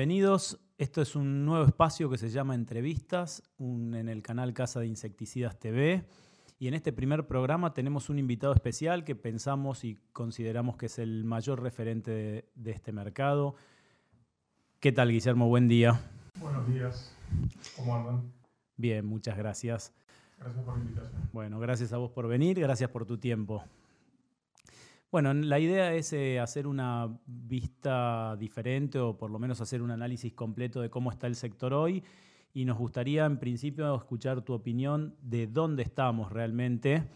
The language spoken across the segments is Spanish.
Bienvenidos. Esto es un nuevo espacio que se llama Entrevistas en el canal Casa de Insecticidas TV. Y en este primer programa tenemos un invitado especial que pensamos y consideramos que es el mayor referente de, de este mercado. ¿Qué tal, Guillermo? Buen día. Buenos días. ¿Cómo andan? Bien, muchas gracias. Gracias por la invitación. Bueno, gracias a vos por venir, gracias por tu tiempo. Bueno, la idea es eh, hacer una vista diferente o por lo menos hacer un análisis completo de cómo está el sector hoy y nos gustaría en principio escuchar tu opinión de dónde estamos realmente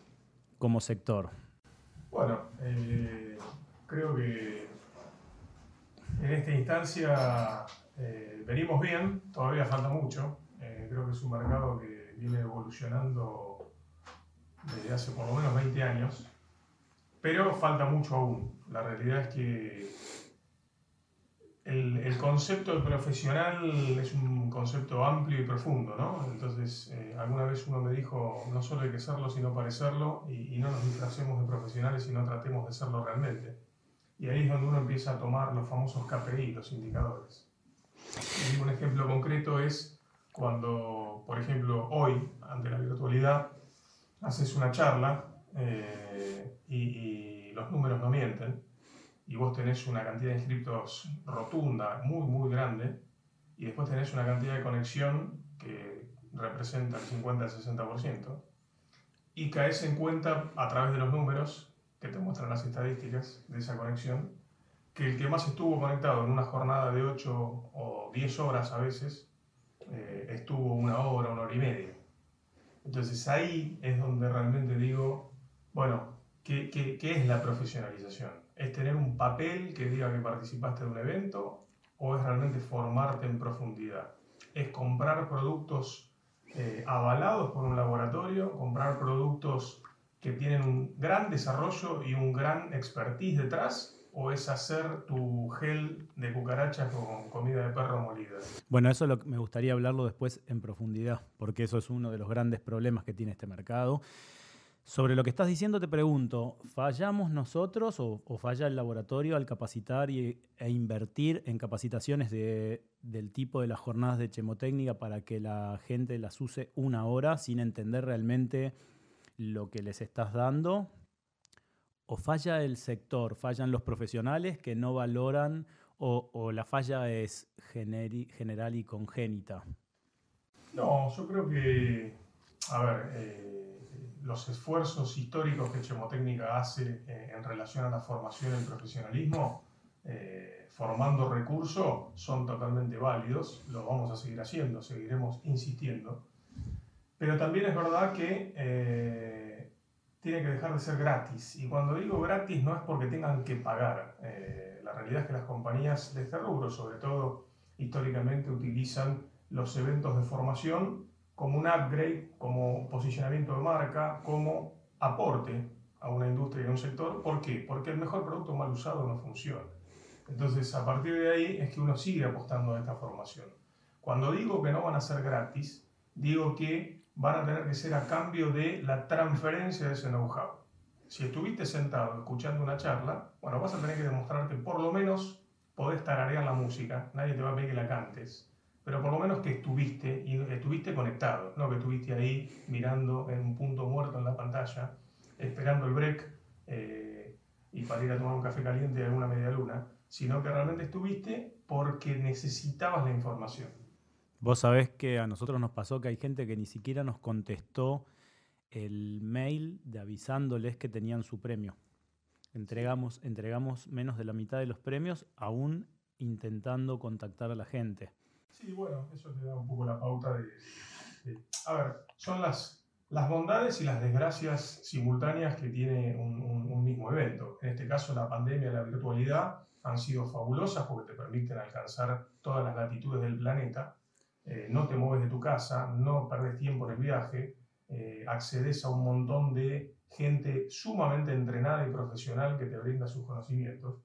como sector. Bueno, eh, creo que en esta instancia eh, venimos bien, todavía falta mucho. creo que es un mercado que viene evolucionando desde hace por lo menos 20 años pero falta mucho aún. La realidad es que el, concepto de profesional es un concepto amplio y profundo, ¿no? Entonces, eh, alguna vez uno me dijo, no solo hay que serlo, sino parecerlo, y, no nos disfracemos de profesionales, sino tratemos de serlo realmente. Y ahí es donde uno empieza a tomar los famosos KPI, los indicadores. Y un ejemplo concreto es cuando, por ejemplo, hoy, ante la virtualidad, haces una charla eh, y, los números no mienten, y vos tenés una cantidad de inscriptos rotunda, muy, muy grande, y después tenés una cantidad de conexión que representa el 50 al 60%, y caes en cuenta a través de los números que te muestran las estadísticas de esa conexión, que el que más estuvo conectado en una jornada de 8 o 10 horas a veces, eh, estuvo una hora, una hora y media. Entonces ahí es donde realmente digo, bueno, ¿qué, es la profesionalización? ¿Es tener un papel que diga que participaste de un evento o es realmente formarte en profundidad? ¿Es comprar productos eh, avalados por un laboratorio, comprar productos que tienen un gran desarrollo y un gran expertise detrás o es hacer tu gel de cucaracha con comida de perro molida? Bueno, eso me gustaría hablarlo después en profundidad, porque eso es uno de los grandes problemas que tiene este mercado. Sobre lo que estás diciendo te pregunto, ¿fallamos nosotros o, falla el laboratorio al capacitar y, e invertir en capacitaciones del tipo de las jornadas de chemotécnica para que la gente las use una hora sin entender realmente lo que les estás dando? ¿O falla el sector, fallan los profesionales que no valoran o, la falla es general y congénita? No, yo creo que, a ver, eh, los esfuerzos históricos que Chemotécnica hace eh, en relación a la formación y profesionalismo, eh, formando recursos, son totalmente válidos, lo vamos a seguir haciendo, seguiremos insistiendo. Pero también es verdad que eh, tiene que dejar de ser gratis. Y cuando digo gratis no es porque tengan que pagar. la realidad es que las compañías de este rubro, sobre todo históricamente, utilizan los eventos de formación como un upgrade, como posicionamiento de marca, como aporte a una industria y a un sector. ¿Por qué? Porque el mejor producto mal usado no funciona. Entonces, a partir de ahí es que uno sigue apostando a esta formación. Cuando digo que no van a ser gratis, digo que van a tener que ser a cambio de la transferencia de ese know-how. Si estuviste sentado escuchando una charla, bueno, vas a tener que demostrar que por lo menos podés tararear la música, nadie te va a pedir que la cantes, pero por lo menos que estuviste y estuviste conectado, no que estuviste ahí mirando en un punto muerto en la pantalla, esperando el break eh, y para ir a tomar un café caliente en una media luna, sino que realmente estuviste porque necesitabas la información. Vos sabés que a nosotros nos pasó que hay gente que ni siquiera nos contestó el mail de avisándoles que tenían su premio. Entregamos, entregamos menos de la mitad de los premios aún intentando contactar a la gente. Sí, bueno, eso te da un poco la pauta de... a ver, son las, las bondades y las desgracias simultáneas que tiene un, un, mismo evento. En este caso, la pandemia y la virtualidad han sido fabulosas porque te permiten alcanzar todas las latitudes del planeta. Eh, no te mueves de tu casa, no perdes tiempo en el viaje, eh, accedes a un montón de gente sumamente entrenada y profesional que te brinda sus conocimientos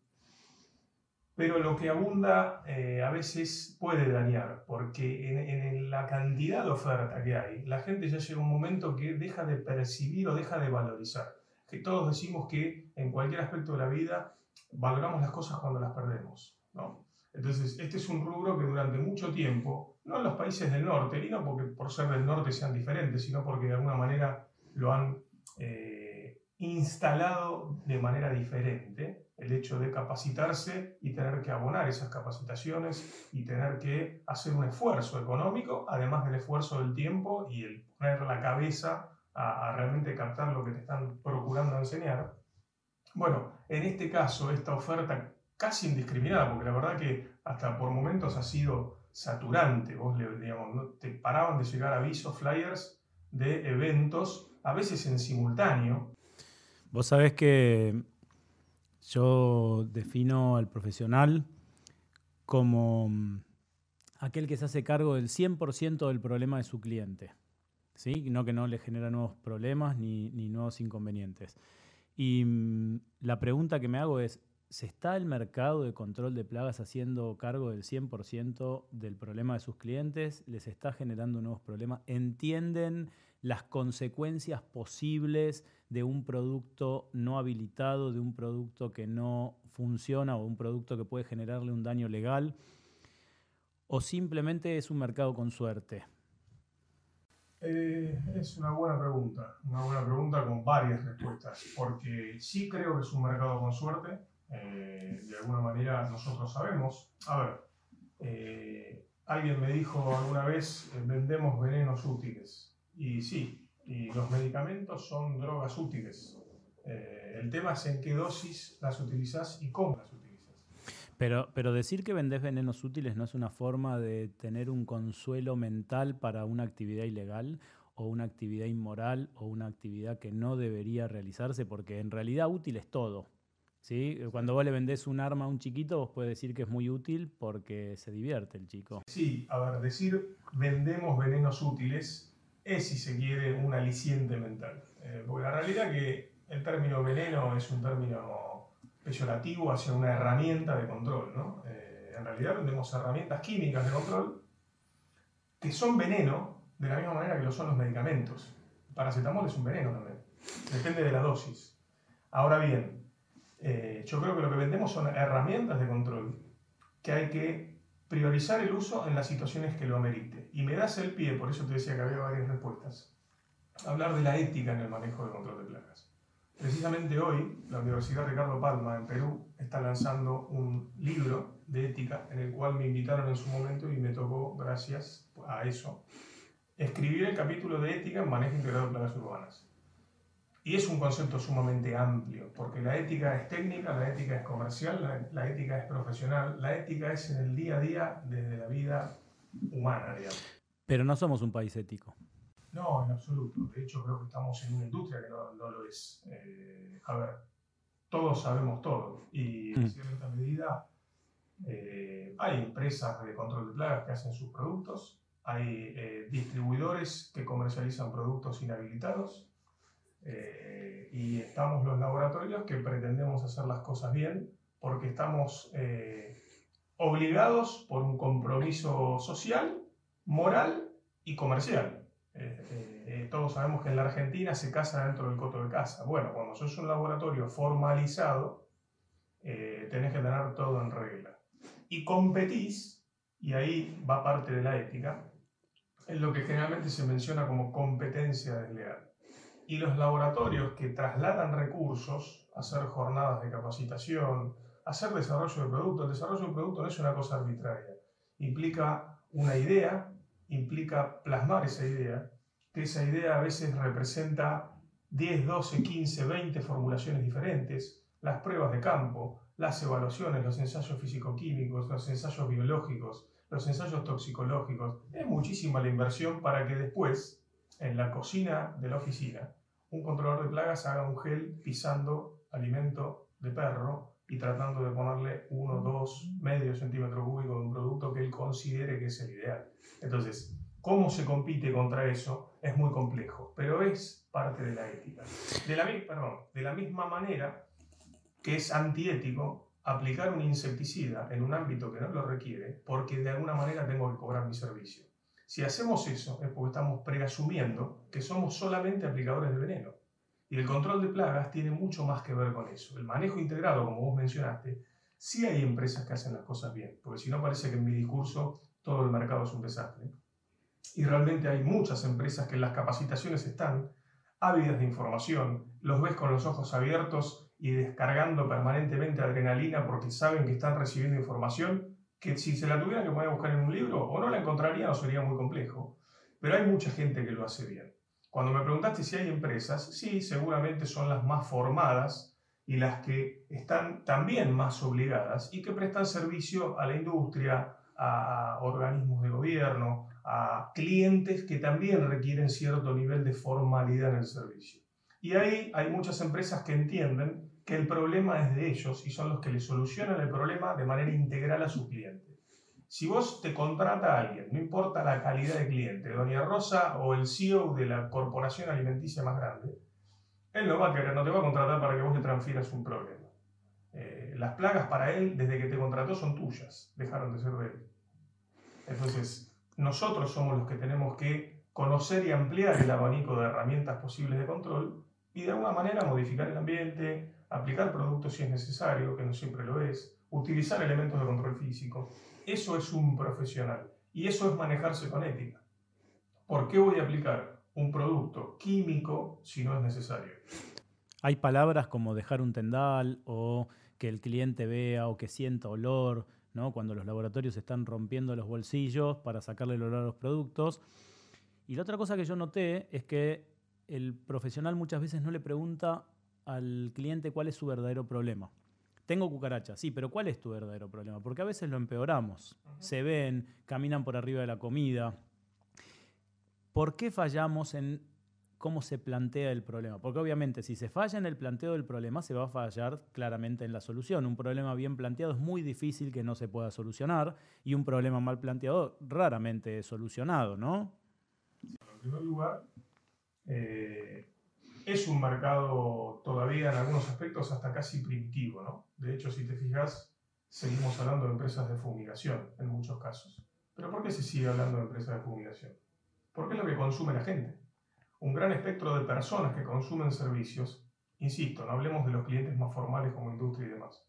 pero lo que abunda eh, a veces puede dañar, porque en, la cantidad de oferta que hay, la gente ya llega un momento que deja de percibir o deja de valorizar. Que todos decimos que en cualquier aspecto de la vida valoramos las cosas cuando las perdemos. ¿no? Entonces, este es un rubro que durante mucho tiempo, no en los países del norte, y no porque por ser del norte sean diferentes, sino porque de alguna manera lo han eh, instalado de manera diferente, el hecho de capacitarse y tener que abonar esas capacitaciones y tener que hacer un esfuerzo económico, además del esfuerzo del tiempo y el poner la cabeza a, realmente captar lo que te están procurando enseñar. Bueno, en este caso, esta oferta casi indiscriminada, porque la verdad que hasta por momentos ha sido saturante. Vos, digamos, te paraban de llegar avisos, flyers de eventos, a veces en simultáneo. Vos sabés que yo defino al profesional como mm, aquel que se hace cargo del 100% del problema de su cliente. ¿sí? No que no le genera nuevos problemas ni, ni nuevos inconvenientes. Y mm, la pregunta que me hago es, ¿Se está el mercado de control de plagas haciendo cargo del 100% del problema de sus clientes? ¿Les está generando nuevos problemas? ¿Entienden las consecuencias posibles de un producto no habilitado, de un producto que no funciona o un producto que puede generarle un daño legal? ¿O simplemente es un mercado con suerte? Eh, es una buena pregunta, una buena pregunta con varias respuestas, porque sí creo que es un mercado con suerte, eh, de alguna manera nosotros sabemos. A ver, eh, alguien me dijo alguna vez, vendemos venenos útiles. Y sí, y los medicamentos son drogas útiles. el tema es en qué dosis las utilizas y cómo las utilizas. Pero, pero decir que vendés venenos útiles no es una forma de tener un consuelo mental para una actividad ilegal o una actividad inmoral o una actividad que no debería realizarse, porque en realidad útil es todo. ¿sí? Cuando vos le vendés un arma a un chiquito, vos puedes decir que es muy útil porque se divierte el chico. Sí, a ver, decir vendemos venenos útiles es, si se quiere, un aliciente mental. Eh, porque la realidad es que el término veneno es un término peyorativo hacia una herramienta de control, ¿no? Eh, en realidad vendemos herramientas químicas de control que son veneno de la misma manera que lo son los medicamentos. El paracetamol es un veneno también. Depende de la dosis. Ahora bien, eh, yo creo que lo que vendemos son herramientas de control que hay que priorizar el uso en las situaciones que lo amerite. Y me das el pie, por eso te decía que había varias respuestas, hablar de la ética en el manejo de control de plagas. Precisamente hoy, la Universidad Ricardo Palma en Perú está lanzando un libro de ética en el cual me invitaron en su momento y me tocó, gracias a eso, escribir el capítulo de ética en manejo integrado de plagas urbanas. Y es un concepto sumamente amplio, porque la ética es técnica, la ética es comercial, la, ética es profesional, la ética es en el día a día desde la vida humana, digamos. Pero no somos un país ético. No, en absoluto. De hecho, creo que estamos en una industria que no, lo es. Eh, a ver, todos sabemos todo y en mm. cierta medida eh, hay empresas de control de plagas que hacen sus productos, hay eh, distribuidores que comercializan productos inhabilitados eh, y estamos los laboratorios que pretendemos hacer las cosas bien porque estamos eh, obligados por un compromiso social, moral y comercial. Eh, todos sabemos que en la Argentina se casa dentro del coto de casa. Bueno, cuando sos un laboratorio formalizado, tenés que tener todo en regla. Y competís, y ahí va parte de la ética, en lo que generalmente se menciona como competencia desleal y los laboratorios que trasladan recursos, hacer jornadas de capacitación, hacer desarrollo de producto. El desarrollo de un producto no es una cosa arbitraria. Implica una idea, implica plasmar esa idea, que esa idea a veces representa 10, 12, 15, 20 formulaciones diferentes, las pruebas de campo, las evaluaciones, los ensayos físico-químicos, los ensayos biológicos, los ensayos toxicológicos. Es muchísima la inversión para que después, en la cocina de la oficina, un controlador de plagas haga un gel pisando alimento de perro y tratando de ponerle uno, dos, medio centímetro cúbico de un producto que él considere que es el ideal. Entonces, cómo se compite contra eso es muy complejo, pero es parte de la ética. De la, perdón, de la misma manera que es antiético aplicar un insecticida en un ámbito que no lo requiere porque de alguna manera tengo que cobrar mi servicio. Si hacemos eso es porque estamos preasumiendo que somos solamente aplicadores de veneno. Y el control de plagas tiene mucho más que ver con eso. El manejo integrado, como vos mencionaste, Sí hay empresas que hacen las cosas bien, porque si no parece que en mi discurso todo el mercado es un desastre. Y realmente hay muchas empresas que en las capacitaciones están ávidas de información, los ves con los ojos abiertos y descargando permanentemente adrenalina porque saben que están recibiendo información que si se la tuvieran que poner a buscar en un libro o no la encontrarían o sería muy complejo. Pero hay mucha gente que lo hace bien. Cuando me preguntaste si hay empresas, sí, seguramente son las más formadas y las que están también más obligadas y que prestan servicio a la industria, a organismos de gobierno, a clientes que también requieren cierto nivel de formalidad en el servicio. Y ahí hay muchas empresas que entienden que el problema es de ellos y son los que le solucionan el problema de manera integral a su cliente. Si vos te contrata a alguien, no importa la calidad de cliente, Doña Rosa o el CEO de la corporación alimenticia más grande, él no va a querer, no te va a contratar para que vos le transfieras un problema. Eh, las plagas para él, desde que te contrató, son tuyas, dejaron de ser de él. Entonces, nosotros somos los que tenemos que conocer y ampliar el abanico de herramientas posibles de control y de alguna manera modificar el ambiente, aplicar productos si es necesario, que no siempre lo es, utilizar elementos de control físico. Eso es un profesional y eso es manejarse con ética. ¿Por qué voy a aplicar un producto químico si no es necesario? Hay palabras como dejar un tendal o que el cliente vea o que sienta olor cuando los laboratorios están rompiendo los bolsillos para sacarle el olor a los productos. Y la otra cosa que yo noté es que el profesional muchas veces no le pregunta al cliente cuál es su verdadero problema. Tengo cucarachas, sí, pero ¿cuál es tu verdadero problema? Porque a veces lo empeoramos. Se ven, caminan por arriba de la comida. ¿Por qué fallamos en cómo se plantea el problema. Porque obviamente si se falla en el planteo del problema, se va a fallar claramente en la solución. Un problema bien planteado es muy difícil que no se pueda solucionar y un problema mal planteado raramente es solucionado, ¿no? En primer lugar, eh, es un mercado todavía en algunos aspectos hasta casi primitivo, ¿no? De hecho, si te fijas, seguimos hablando de empresas de fumigación en muchos casos. ¿Pero por qué se sigue hablando de empresas de fumigación? Porque es lo que consume la gente un gran espectro de personas que consumen servicios, insisto, no hablemos de los clientes más formales como industria y demás,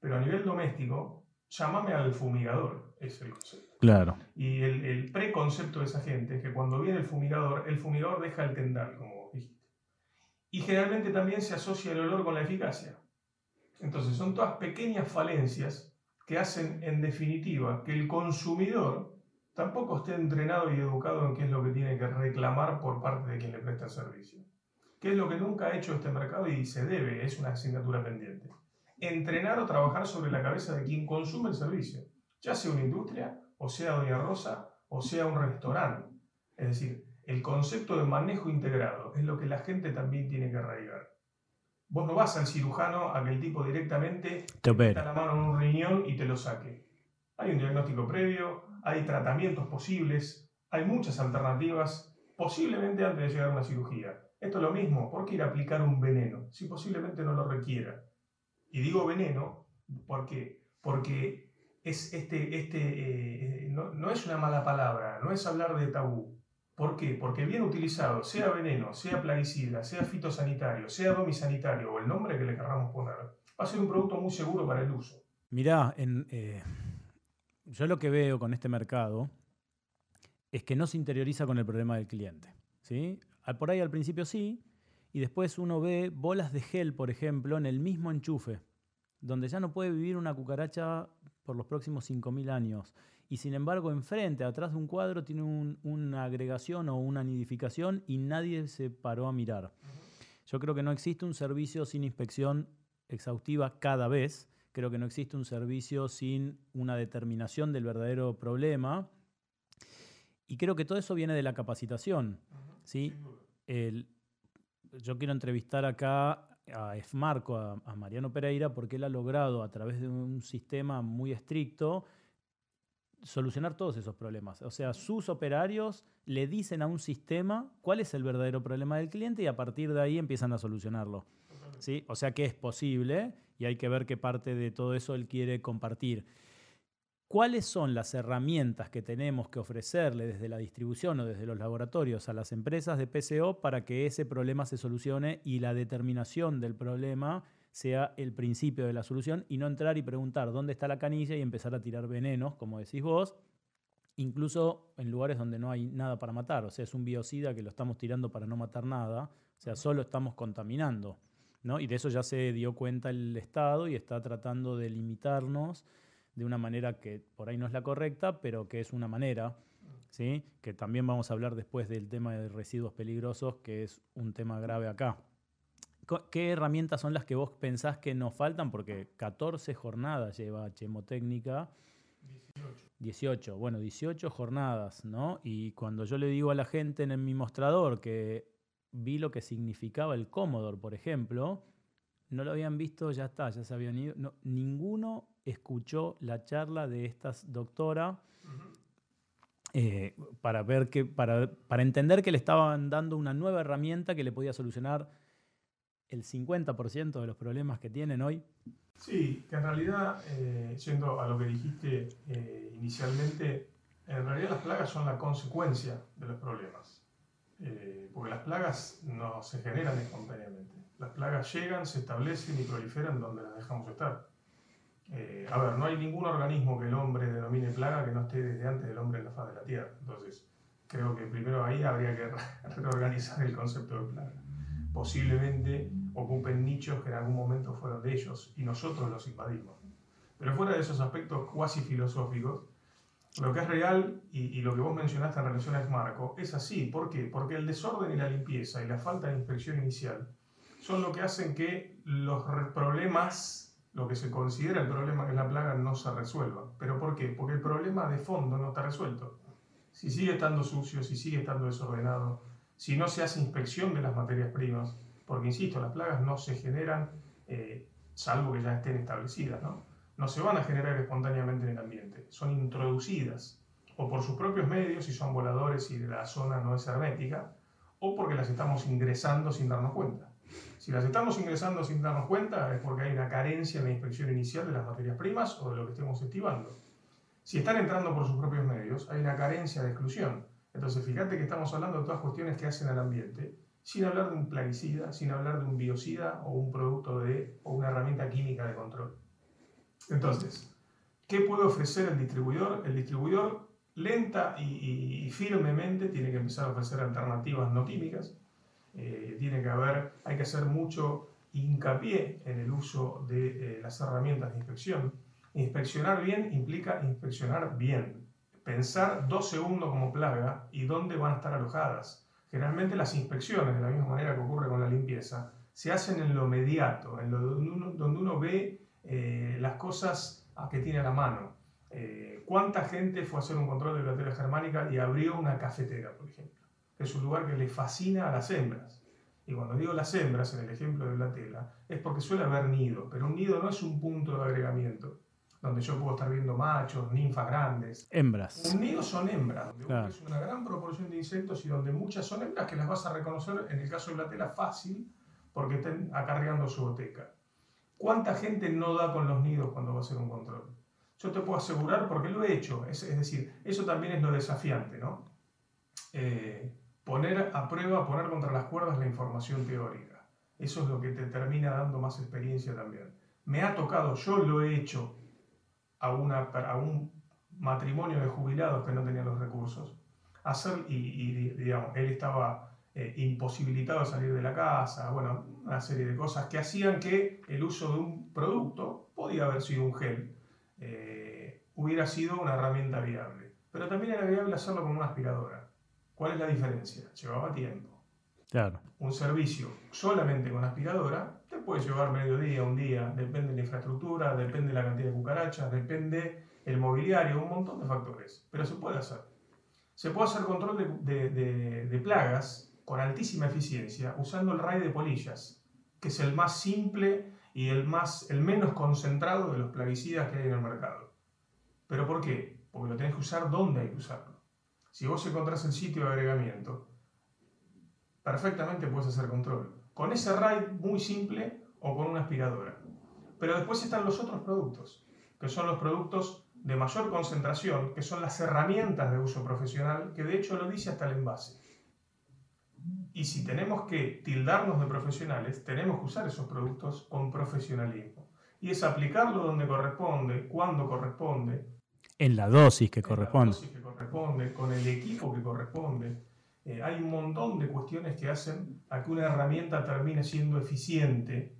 pero a nivel doméstico, llámame al fumigador, es el concepto. Claro. Y el, el preconcepto de esa gente es que cuando viene el fumigador, el fumigador deja el tendal, como. Y generalmente también se asocia el olor con la eficacia. Entonces son todas pequeñas falencias que hacen en definitiva que el consumidor tampoco esté entrenado y educado en qué es lo que tiene que reclamar por parte de quien le presta el servicio. ¿Qué es lo que nunca ha hecho este mercado y se debe? Es una asignatura pendiente. Entrenar o trabajar sobre la cabeza de quien consume el servicio, ya sea una industria, o sea Doña Rosa, o sea un restaurante. Es decir, el concepto de manejo integrado es lo que la gente también tiene que arraigar. Vos no vas al cirujano a que el tipo directamente te meta la mano en un riñón y te lo saque. Hay un diagnóstico previo, hay tratamientos posibles, hay muchas alternativas, posiblemente antes de llegar a una cirugía. Esto es lo mismo, ¿por qué ir a aplicar un veneno si posiblemente no lo requiera? Y digo veneno porque, porque es este, este, eh, no, es una mala palabra, no es hablar de tabú. ¿Por qué? Porque bien utilizado, sea veneno, sea plaguicida, sea fitosanitario, sea domisanitario o el nombre que le querramos poner, va a ser un producto muy seguro para el uso. Mirá, eh, yo lo que veo con este mercado es que no se interioriza con el problema del cliente. ¿sí? Por ahí al principio sí, y después uno ve bolas de gel, por ejemplo, en el mismo enchufe, donde ya no puede vivir una cucaracha por los próximos 5.000 años. Y sin embargo, enfrente, atrás de un cuadro, tiene una agregación o una nidificación y nadie se paró a mirar. Yo creo que no existe un servicio sin inspección exhaustiva cada vez Creo que no existe un servicio sin una determinación del verdadero problema. Y creo que todo eso viene de la capacitación. ¿sí? yo quiero entrevistar acá a EFMARCO, a, a, Mariano Pereira, porque él ha logrado a través de un sistema muy estricto solucionar todos esos problemas. O sea, sus operarios le dicen a un sistema cuál es el verdadero problema del cliente y a partir de ahí empiezan a solucionarlo. ¿Sí? O sea que es posible y hay que ver qué parte de todo eso él quiere compartir. ¿Cuáles son las herramientas que tenemos que ofrecerle desde la distribución o desde los laboratorios a las empresas de PCO para que ese problema se solucione y la determinación del problema sea el principio de la solución y no entrar y preguntar dónde está la canilla y empezar a tirar venenos, como decís vos, incluso en lugares donde no hay nada para matar. O sea, es un biocida que lo estamos tirando para no matar nada, o sea, solo estamos contaminando. ¿no? Y de eso ya se dio cuenta el Estado y está tratando de limitarnos de una manera que por ahí no es la correcta, pero que es una manera, ¿sí? que también vamos a hablar después del tema de residuos peligrosos, que es un tema grave acá. ¿Qué herramientas son las que vos pensás que nos faltan? Porque 14 jornadas lleva Chemotécnica. 18. 18, bueno, 18 jornadas, ¿no? Y cuando yo le digo a la gente en mi mostrador que vi lo que significaba el Commodore, por ejemplo, no lo habían visto, ya está, ya se habían ido. No, ninguno escuchó la charla de esta doctora eh, para, ver que, para, para entender que le estaban dando una nueva herramienta que le podía solucionar el 50% de los problemas que tienen hoy? Sí, que en realidad, eh, yendo a lo que dijiste eh, inicialmente, en realidad las plagas son la consecuencia de los problemas. Eh, porque las plagas no se generan espontáneamente. Las plagas llegan, se establecen y proliferan donde las dejamos estar. a ver, no hay ningún organismo que el hombre denomine plaga que no esté desde antes del hombre en la faz de la Tierra. Entonces, creo que primero ahí habría que reorganizar el concepto de plaga posiblemente ocupen nichos que en algún momento fueron de ellos y nosotros los invadimos. Pero fuera de esos aspectos cuasi filosóficos, lo que es real y, lo que vos mencionaste en relación a Marco es así. ¿Por qué? Porque el desorden y la limpieza y la falta de inspección inicial son lo que hacen que los problemas, lo que se considera el problema que es la plaga, no se resuelva. ¿Pero por qué? Porque el problema de fondo no está resuelto. Si sigue estando sucio, si sigue estando desordenado, si no se hace inspección de las materias primas, porque insisto, las plagas no se generan, eh, salvo que ya estén establecidas, ¿no? no se van a generar espontáneamente en el ambiente, son introducidas o por sus propios medios, si son voladores y la zona no es hermética, o porque las estamos ingresando sin darnos cuenta. Si las estamos ingresando sin darnos cuenta es porque hay una carencia en la inspección inicial de las materias primas o de lo que estemos estimando. Si están entrando por sus propios medios, hay una carencia de exclusión. Entonces, fíjate que estamos hablando de todas cuestiones que hacen al ambiente, sin hablar de un plaguicida, sin hablar de un biocida o un producto de, o una herramienta química de control. Entonces, ¿qué puede ofrecer el distribuidor? El distribuidor lenta y, firmemente tiene que empezar a ofrecer alternativas no químicas. Eh, tiene que haber, hay que hacer mucho hincapié en el uso de eh, las herramientas de inspección. Inspeccionar bien implica inspeccionar bien pensar dos segundos como plaga y dónde van a estar alojadas. Generalmente las inspecciones, de la misma manera que ocurre con la limpieza, se hacen en lo mediato, en donde uno, ve eh, las cosas que tiene a la mano. Eh, ¿Cuánta gente fue a hacer un control de biblioteca germánica y abrió una cafetera, por ejemplo? Es un lugar que le fascina a las hembras. Y cuando digo las hembras, en el ejemplo de la tela, es porque suele haber nido, pero un nido no es un punto de agregamiento donde yo puedo estar viendo machos, ninfas grandes. Hembras. Un nido son hembras, donde es una gran proporción de insectos y donde muchas son hembras que las vas a reconocer, en el caso de la tela, fácil, porque estén acarreando su boteca. ¿Cuánta gente no da con los nidos cuando va a hacer un control? Yo te puedo asegurar, porque lo he hecho, es, decir, eso también es lo desafiante, ¿no? Eh, poner a prueba, poner contra las cuerdas la información teórica. Eso es lo que te termina dando más experiencia también. Me ha tocado, yo lo he hecho, a, una, a un matrimonio de jubilados que no tenían los recursos. Hacer, y, digamos, él estaba eh, imposibilitado de salir de la casa, bueno, una serie de cosas que hacían que el uso de un producto, podía haber sido un gel, eh, hubiera sido una herramienta viable. Pero también era viable hacerlo con una aspiradora. ¿Cuál es la diferencia? Llevaba tiempo. Un servicio solamente con aspiradora puede llevar medio día, un día, depende de la infraestructura, depende de la cantidad de cucarachas, depende el mobiliario, un montón de factores, pero se puede hacer. Se puede hacer control de, plagas con altísima eficiencia usando el RAI de polillas, que es el más simple y el, más, el menos concentrado de los plaguicidas que hay en el mercado. ¿Pero por qué? Porque lo tenés que usar donde hay que usarlo. Si vos encontrás el sitio de agregamiento, perfectamente puedes hacer control con ese RAID muy simple o con una aspiradora. Pero después están los otros productos, que son los productos de mayor concentración, que son las herramientas de uso profesional, que de hecho lo dice hasta el envase. Y si tenemos que tildarnos de profesionales, tenemos que usar esos productos con profesionalismo. Y es aplicarlo donde corresponde, cuando corresponde. En la dosis que corresponde. En la dosis que corresponde, con el equipo que corresponde. Eh, hay un montón de cuestiones que hacen a que una herramienta termine siendo eficiente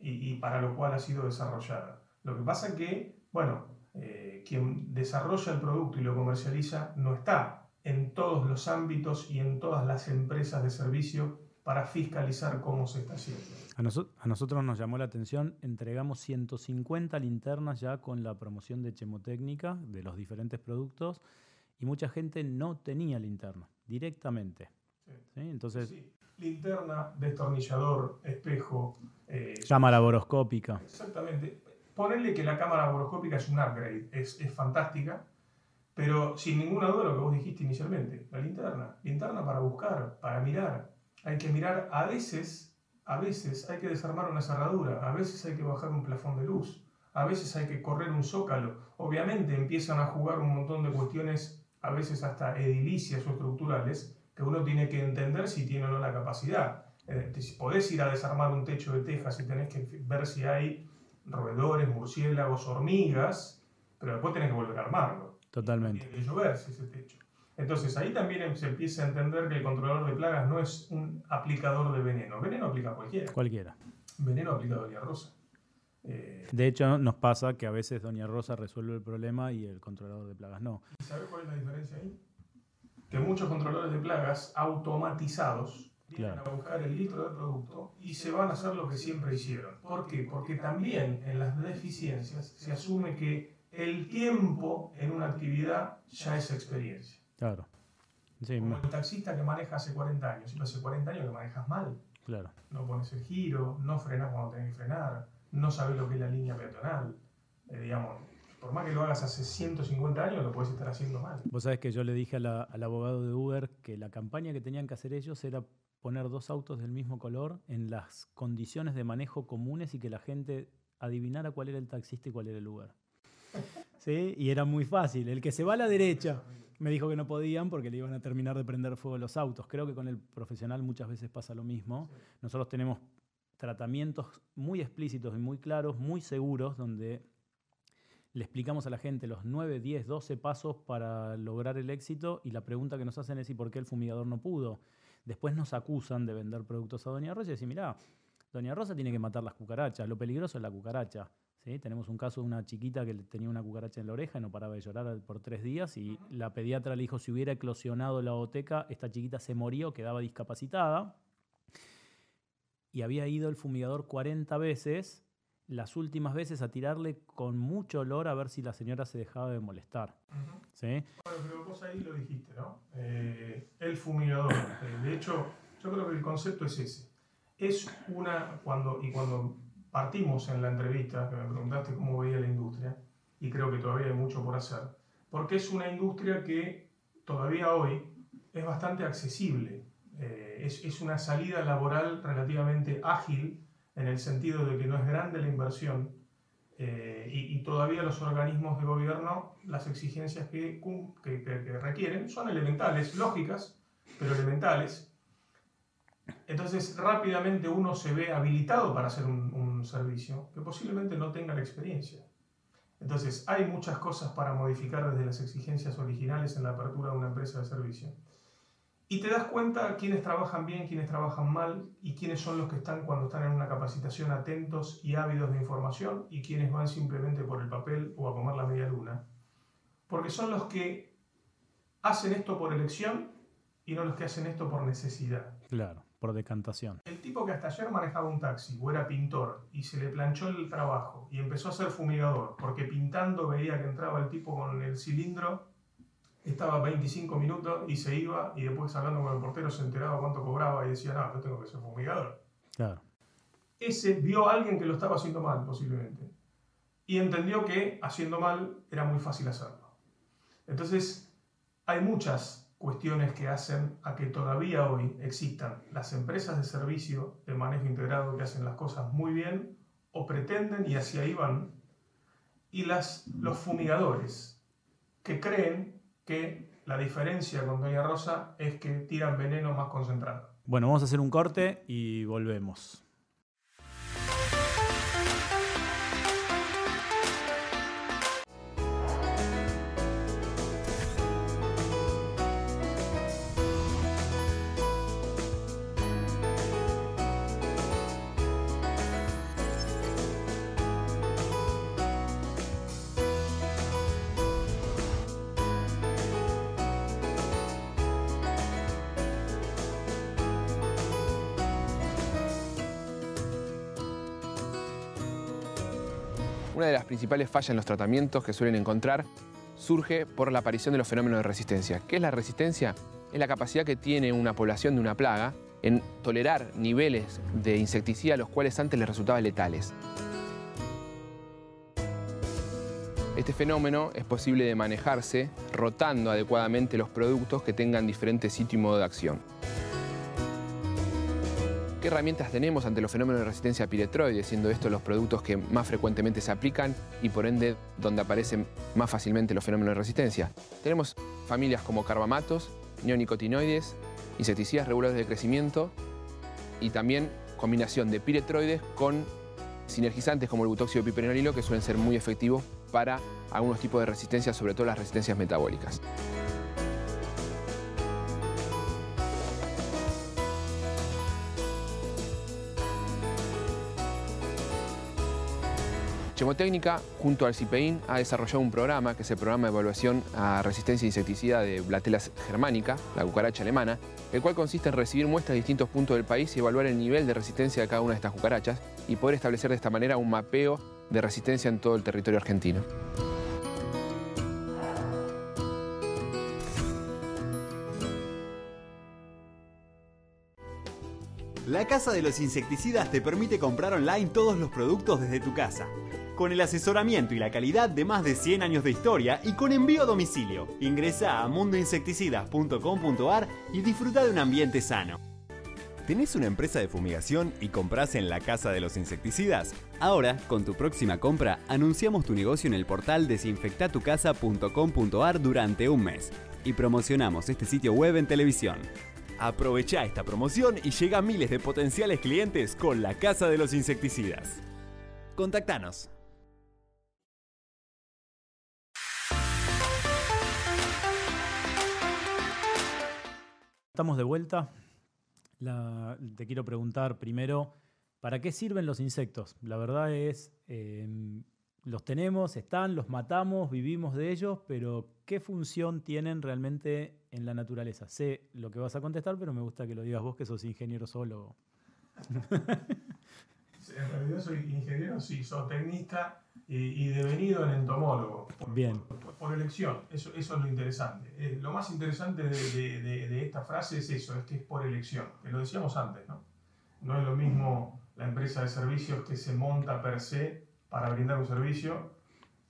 y, para lo cual ha sido desarrollada. Lo que pasa es que, bueno, eh, quien desarrolla el producto y lo comercializa no está en todos los ámbitos y en todas las empresas de servicio para fiscalizar cómo se está haciendo. A, nosotros nos llamó la atención, entregamos 150 linternas ya con la promoción de Chemotécnica de los diferentes productos y mucha gente no tenía linterna directamente. Entonces, Linterna, destornillador, espejo. Eh, cámara boroscópica. Exactamente. Ponerle que la cámara boroscópica es un upgrade, es, es fantástica, pero sin ninguna duda lo que vos dijiste inicialmente, la linterna. Linterna para buscar, para mirar. Hay que mirar a veces, a veces hay que desarmar una cerradura, a veces hay que bajar un plafón de luz, a veces hay que correr un zócalo. Obviamente empiezan a jugar un montón de cuestiones, a veces hasta edilicias o estructurales, que uno tiene que entender si tiene o no la capacidad. Eh, podés ir a desarmar un techo de tejas y tenés que ver si hay roedores, murciélagos, hormigas, pero después tenés que volver a armarlo. Totalmente. Tiene que llover si ese techo. Entonces ahí también se empieza a entender que el controlador de plagas no es un aplicador de veneno. Veneno aplica cualquiera. Cualquiera. Veneno aplica Doña Rosa. Eh, de hecho, nos pasa que a veces Doña Rosa resuelve el problema y el controlador de plagas no. ¿Y sabes cuál es la diferencia ahí? que muchos controladores de plagas automatizados vienen a buscar el litro de producto y se van a hacer lo que siempre hicieron. ¿Por qué? Porque también en las deficiencias se asume que el tiempo en una actividad ya es experiencia. Claro. Como el taxista que maneja hace 40 años, y hace 40 años que manejas mal. Claro. No pones el giro, no frenas cuando tenés que frenar, no sabes lo que es la línea peatonal. Eh, digamos, por más que lo hagas hace 150 años, lo puedes estar haciendo mal. Vos sabés que yo le dije al abogado de Uber que la campaña que tenían que hacer ellos era poner dos autos del mismo color en las condiciones de manejo comunes y que la gente adivinara cuál era el taxista y cuál era el Uber. ¿Sí? Y era muy fácil. El que se va a la derecha me dijo que no podían porque le iban a terminar de prender fuego los autos. Creo que con el profesional muchas veces pasa lo mismo. Nosotros tenemos tratamientos muy explícitos y muy claros, muy seguros, donde le explicamos a la gente los 9, 10, 12 pasos para lograr el éxito y la pregunta que nos hacen es ¿y por qué el fumigador no pudo? Después nos acusan de vender productos a Doña Rosa y decir, mira, Doña Rosa tiene que matar las cucarachas, lo peligroso es la cucaracha. ¿sí? Tenemos un caso de una chiquita que tenía una cucaracha en la oreja y no paraba de llorar por tres días y la pediatra le dijo si hubiera eclosionado la oteca, esta chiquita se moría o quedaba discapacitada. Y había ido el fumigador 40 veces las últimas veces a tirarle con mucho olor a ver si la señora se dejaba de molestar. ¿Sí? Bueno, pero vos ahí lo dijiste, ¿no? Eh, el fumigador. Eh, de hecho, yo creo que el concepto es ese. Es una, cuando, y cuando partimos en la entrevista, que me preguntaste cómo veía la industria, y creo que todavía hay mucho por hacer, porque es una industria que todavía hoy es bastante accesible. Eh, es, es una salida laboral relativamente ágil en el sentido de que no es grande la inversión eh, y, todavía los organismos de gobierno, las exigencias que, requieren son elementales, lógicas, pero elementales. Entonces rápidamente uno se ve habilitado para hacer un, un servicio que posiblemente no tenga la experiencia. Entonces hay muchas cosas para modificar desde las exigencias originales en la apertura de una empresa de servicio. Y te das cuenta quiénes trabajan bien, quiénes trabajan mal y quiénes son los que están cuando están en una capacitación atentos y ávidos de información y quiénes van simplemente por el papel o a comer la media luna. Porque son los que hacen esto por elección y no los que hacen esto por necesidad. Claro, por decantación. El tipo que hasta ayer manejaba un taxi o era pintor y se le planchó el trabajo y empezó a ser fumigador porque pintando veía que entraba el tipo con el cilindro estaba 25 minutos y se iba y después hablando con el portero se enteraba cuánto cobraba y decía, no, yo tengo que ser fumigador. Claro. Ese vio a alguien que lo estaba haciendo mal, posiblemente. Y entendió que haciendo mal era muy fácil hacerlo. Entonces, hay muchas cuestiones que hacen a que todavía hoy existan las empresas de servicio de manejo integrado que hacen las cosas muy bien o pretenden y hacia ahí van, y las, los fumigadores que creen que la diferencia con Doña Rosa es que tiran veneno más concentrado. Bueno, vamos a hacer un corte y volvemos. Principales fallas en los tratamientos que suelen encontrar surge por la aparición de los fenómenos de resistencia. ¿Qué es la resistencia? Es la capacidad que tiene una población de una plaga en tolerar niveles de insecticida los cuales antes les resultaban letales. Este fenómeno es posible de manejarse rotando adecuadamente los productos que tengan diferente sitio y modo de acción. ¿Qué herramientas tenemos ante los fenómenos de resistencia a piretroides, siendo estos los productos que más frecuentemente se aplican y por ende donde aparecen más fácilmente los fenómenos de resistencia? Tenemos familias como carbamatos, neonicotinoides, insecticidas reguladores de crecimiento y también combinación de piretroides con sinergizantes como el butóxido piperenolilo que suelen ser muy efectivos para algunos tipos de resistencias, sobre todo las resistencias metabólicas. Chemotécnica, junto al CIPEIN, ha desarrollado un programa, que es el programa de evaluación a resistencia insecticida de Blatelas germánica, la cucaracha alemana, el cual consiste en recibir muestras de distintos puntos del país y evaluar el nivel de resistencia de cada una de estas cucarachas y poder establecer de esta manera un mapeo de resistencia en todo el territorio argentino. La Casa de los Insecticidas te permite comprar online todos los productos desde tu casa. Con el asesoramiento y la calidad de más de 100 años de historia y con envío a domicilio. Ingresa a mundoinsecticidas.com.ar y disfruta de un ambiente sano. ¿Tenés una empresa de fumigación y compras en la Casa de los Insecticidas? Ahora, con tu próxima compra, anunciamos tu negocio en el portal desinfectatucasa.com.ar durante un mes y promocionamos este sitio web en televisión. Aprovecha esta promoción y llega a miles de potenciales clientes con la Casa de los Insecticidas. Contactanos. Estamos de vuelta. Te quiero preguntar primero, ¿para qué sirven los insectos? La verdad es, eh, los tenemos, están, los matamos, vivimos de ellos, pero ¿qué función tienen realmente en la naturaleza? Sé lo que vas a contestar, pero me gusta que lo digas vos, que sos ingeniero solo. En realidad soy ingeniero, sí, zootecnista y, y devenido en entomólogo. Por, Bien. Por, por- por elección, eso, eso es lo interesante. Eh, lo más interesante de, de- de- de esta frase es eso, es que es por elección, que lo decíamos antes, ¿no? No es lo mismo la empresa de servicios que se monta per se para brindar un servicio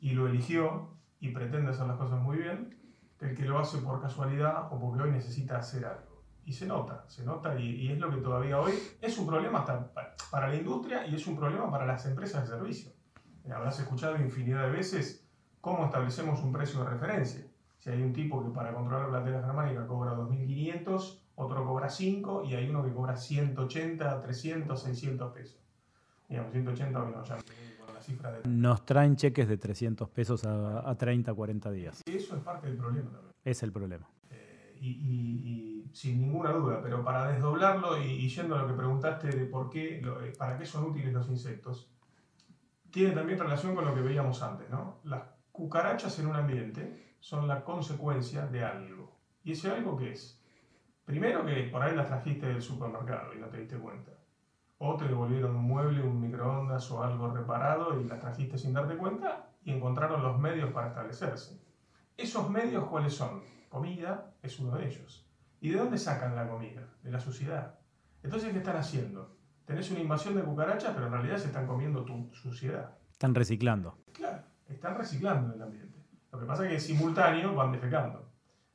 y lo eligió y pretende hacer las cosas muy bien, el que lo hace por casualidad o porque hoy necesita hacer algo. Y se nota, se nota y, y es lo que todavía hoy es un problema hasta pa- para la industria y es un problema para las empresas de servicio. Eh, Habrás escuchado infinidad de veces cómo establecemos un precio de referencia. Si hay un tipo que para controlar la tela germánica cobra 2.500, otro cobra 5 y hay uno que cobra 180, 300, 600 pesos. Digamos, 180 hoy no, ya cifra de... Nos traen cheques de 300 pesos a, a 30, 40 días. Eso es parte del problema también. Es el problema. Eh, y, y- y sin ninguna duda, pero para desdoblarlo y, y yendo a lo que preguntaste de por qué, lo- eh, para qué son útiles los insectos, tiene también relación con lo que veíamos antes, ¿no? Las cucarachas en un ambiente son la consecuencia de algo. ¿Y ese algo qué es? Primero que por ahí las trajiste del supermercado y no te diste cuenta. O te devolvieron un mueble, un microondas o algo reparado y las trajiste sin darte cuenta y encontraron los medios para establecerse. ¿Esos medios cuáles son? Comida es uno de ellos. ¿Y de dónde sacan la comida? De la suciedad. Entonces, ¿qué están haciendo? Tenés una invasión de cucarachas, pero en realidad se están comiendo tu suciedad. Están reciclando. Claro, están reciclando el ambiente. Lo que pasa es que simultáneo van defecando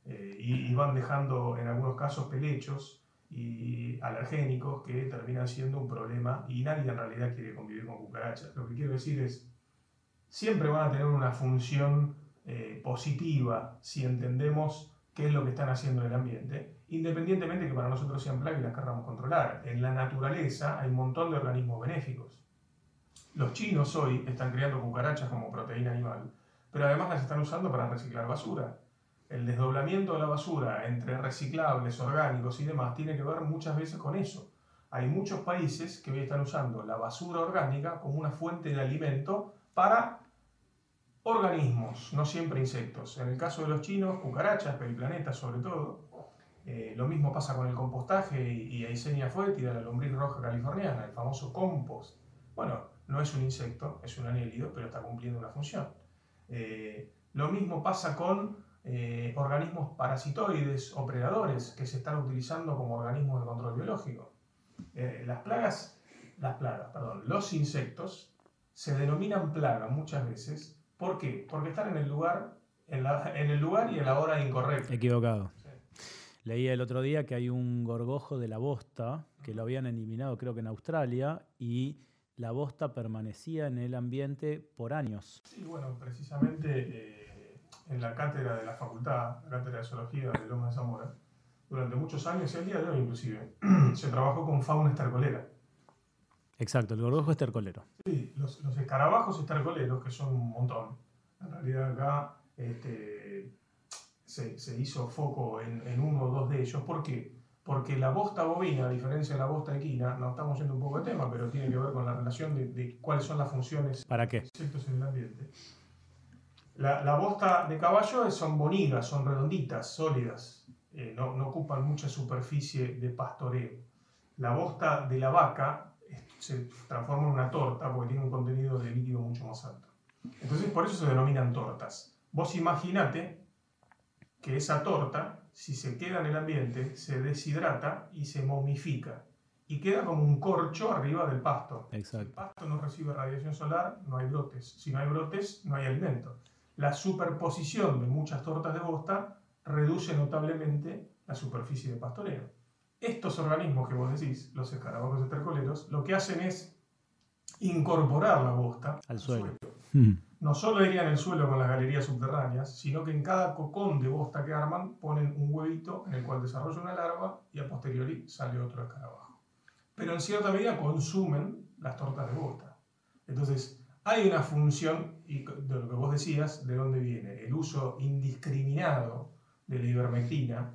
eh, y, y van dejando en algunos casos pelechos y alergénicos que terminan siendo un problema y nadie en realidad quiere convivir con cucarachas. Lo que quiero decir es, siempre van a tener una función eh, positiva si entendemos qué es lo que están haciendo en el ambiente independientemente que para nosotros sean plagas y las querramos controlar. En la naturaleza hay un montón de organismos benéficos. Los chinos hoy están creando cucarachas como proteína animal, pero además las están usando para reciclar basura. El desdoblamiento de la basura entre reciclables, orgánicos y demás tiene que ver muchas veces con eso. Hay muchos países que hoy están usando la basura orgánica como una fuente de alimento para organismos, no siempre insectos. En el caso de los chinos, cucarachas, periplanetas sobre todo. Eh, lo mismo pasa con el compostaje y, Aisenia fuetida, la lombriz roja californiana, el famoso compost. Bueno, no es un insecto, es un anélido, pero está cumpliendo una función. Eh, lo mismo pasa con eh, organismos parasitoides o predadores que se están utilizando como organismos de control biológico. las plagas, las plagas, perdón, los insectos se denominan plaga muchas veces. ¿Por qué? Porque están en el lugar, en, el lugar y en la hora incorrecta. Equivocado. Leía el otro día que hay un gorgojo de la bosta que lo habían eliminado creo que en Australia y la bosta permanecía en el ambiente por años. Sí, bueno, precisamente eh, en la cátedra de la facultad, la cátedra de zoología de Loma de Zamora, durante muchos años, y el día de hoy inclusive, se trabajó con fauna estercolera. Exacto, el gorgojo estercolero. Sí, los, escarabajos estercoleros, que son un montón, en realidad acá este, se, hizo foco en, uno o dos de ellos. ¿Por qué? Porque la bosta bovina, a diferencia de la bosta equina, no estamos yendo un poco de tema, pero tiene que ver con la relación de, cuáles son las funciones ¿Para qué? de insectos en el ambiente. La, bosta de caballo son bonitas, son redonditas, sólidas, eh, no, no ocupan mucha superficie de pastoreo. La bosta de la vaca se transforma en una torta porque tiene un contenido de líquido mucho más alto. Entonces, por eso se denominan tortas. Vos imaginate que esa torta, si se queda en el ambiente, se deshidrata y se momifica. Y queda como un corcho arriba del pasto. Exacto. Si el pasto no recibe radiación solar, no hay brotes. Si no hay brotes, no hay alimento. La superposición de muchas tortas de bosta reduce notablemente la superficie de pastoreo. Estos organismos que vos decís, los escarabajos estercoleros, lo que hacen es incorporar la bosta al, suelo no solo irían en el suelo con las galerías subterráneas, sino que en cada cocón de bosta que arman ponen un huevito en el cual desarrolla una larva y a posteriori sale otro escarabajo. Pero en cierta medida consumen las tortas de bosta. Entonces, hay una función, y de lo que vos decías, de dónde viene, el uso indiscriminado de la ivermectina,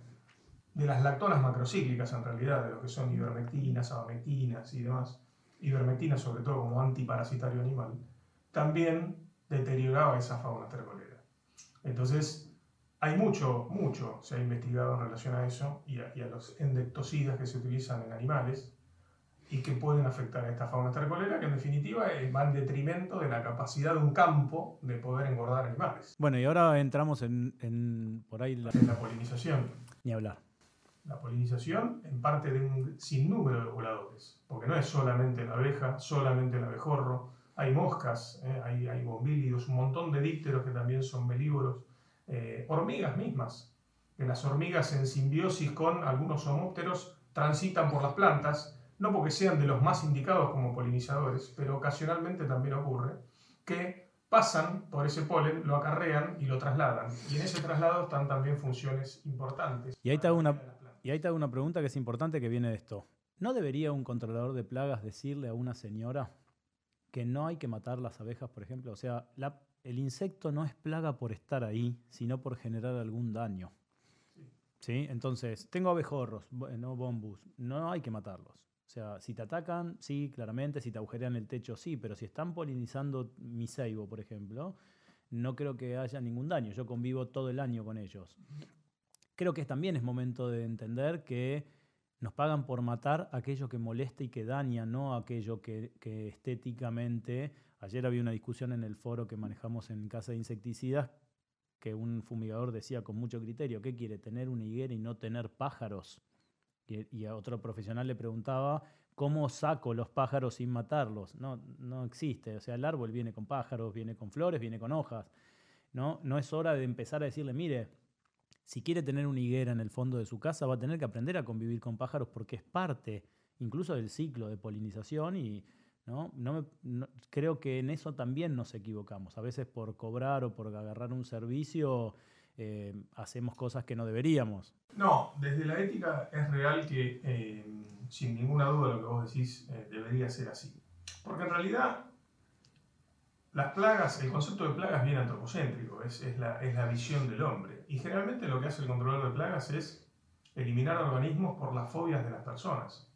de las lactonas macrocíclicas en realidad, de lo que son ivermectinas, abamectinas y demás, ivermectina sobre todo como antiparasitario animal, también deterioraba esa fauna tercolera. Entonces, hay mucho, mucho se ha investigado en relación a eso y a, los endectocidas que se utilizan en animales y que pueden afectar a esta fauna tercolera, que en definitiva eh, va en detrimento de la capacidad de un campo de poder engordar animales. Bueno, y ahora entramos en, por ahí la... En la polinización. Ni hablar. La polinización en parte de un sinnúmero de voladores, porque no es solamente la abeja, solamente el abejorro, hay moscas, eh, hay, hay, un montón de dípteros que también son melívoros, eh, hormigas mismas, que las hormigas en simbiosis con algunos homópteros transitan por las plantas, no porque sean de los más indicados como polinizadores, pero ocasionalmente también ocurre que pasan por ese polen, lo acarrean y lo trasladan. Y en ese traslado están también funciones importantes. Y ahí te una, y ahí te hago una pregunta que es importante que viene de esto. ¿No debería un controlador de plagas decirle a una señora que no hay que matar las abejas, por ejemplo. O sea, el insecto no es plaga por estar ahí, sino por generar algún daño. Sí. Entonces, tengo abejorros, no bombus, no hay que matarlos. O sea, si te atacan, sí, claramente, si te agujerean el techo, sí, pero si están polinizando mi ceibo, por ejemplo, no creo que haya ningún daño. Yo convivo todo el año con ellos. Creo que también es momento de entender que nos pagan por matar aquello que molesta y que daña, no aquello que, estéticamente... Ayer había una discusión en el foro que manejamos en Casa de Insecticidas que un fumigador decía con mucho criterio, ¿qué quiere? ¿Tener una higuera y no tener pájaros? Y, a otro profesional le preguntaba, ¿cómo saco los pájaros sin matarlos? No, no existe. O sea, el árbol viene con pájaros, viene con flores, viene con hojas. ¿no? no es hora de empezar a decirle, mire, si quiere tener una higuera en el fondo de su casa, va a tener que aprender a convivir con pájaros porque es parte incluso del ciclo de polinización y ¿no? creo que en eso también nos equivocamos. A veces por cobrar o por agarrar un servicio eh, hacemos cosas que no deberíamos. No, desde la ética es real que, eh, sin ninguna duda, lo que vos decís eh, debería ser así. Porque en realidad, las plagas, el concepto de plagas viene antropocéntrico, es, es, la, es la visión del hombre. Y generalmente lo que hace el controlador de plagas es eliminar organismos por las fobias de las personas.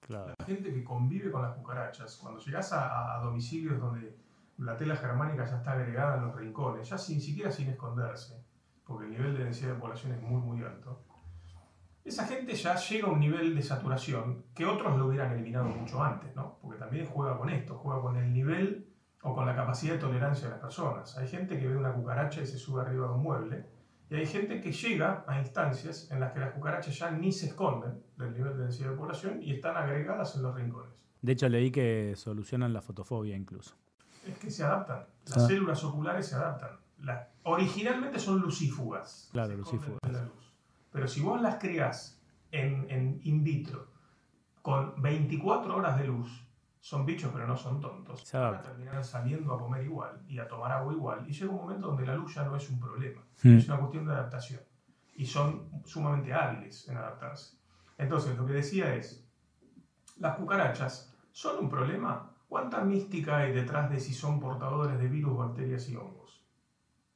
Claro. La gente que convive con las cucarachas, cuando llegas a, a domicilios donde la tela germánica ya está agregada en los rincones, ya sin siquiera sin esconderse, porque el nivel de densidad de población es muy, muy alto, esa gente ya llega a un nivel de saturación que otros lo hubieran eliminado mucho antes, ¿no? Porque también juega con esto, juega con el nivel o con la capacidad de tolerancia de las personas. Hay gente que ve una cucaracha y se sube arriba de un mueble, y hay gente que llega a instancias en las que las cucarachas ya ni se esconden del nivel de densidad de población y están agregadas en los rincones. De hecho, leí que solucionan la fotofobia incluso. Es que se adaptan, las Ah. células oculares se adaptan. Originalmente son lucífugas. Claro, la luz. Pero si vos las criás en, en in vitro con 24 horas de luz, son bichos pero no son tontos. Se Van a terminar saliendo a comer igual y a tomar agua igual. Y llega un momento donde la luz ya no es un problema. Mm. Es una cuestión de adaptación. Y son sumamente hábiles en adaptarse. Entonces, lo que decía es, ¿las cucarachas son un problema? ¿Cuánta mística hay detrás de si son portadores de virus, bacterias y hongos?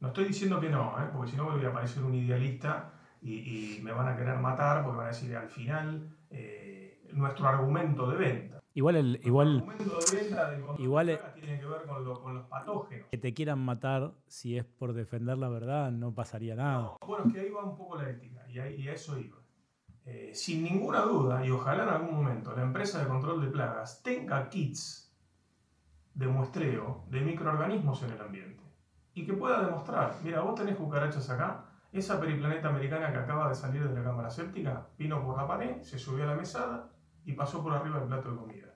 No estoy diciendo que no, ¿eh? porque si no voy a parecer un idealista y, y me van a querer matar porque van a decir al final eh, nuestro argumento de venta. Igual, el, igual El argumento de venta del igual de tiene que ver con, lo- con los patógenos. que te quieran matar, si es por defender la verdad, no pasaría nada. Bueno, es que ahí va un poco la ética y, ahí- y a eso iba. Eh, sin ninguna duda, y ojalá en algún momento la empresa de control de plagas tenga kits de muestreo de microorganismos en el ambiente y que pueda demostrar, mira, vos tenés cucarachas acá, esa periplaneta americana que acaba de salir de la cámara séptica vino por la pared, se subió a la mesada y pasó por arriba del plato de comida.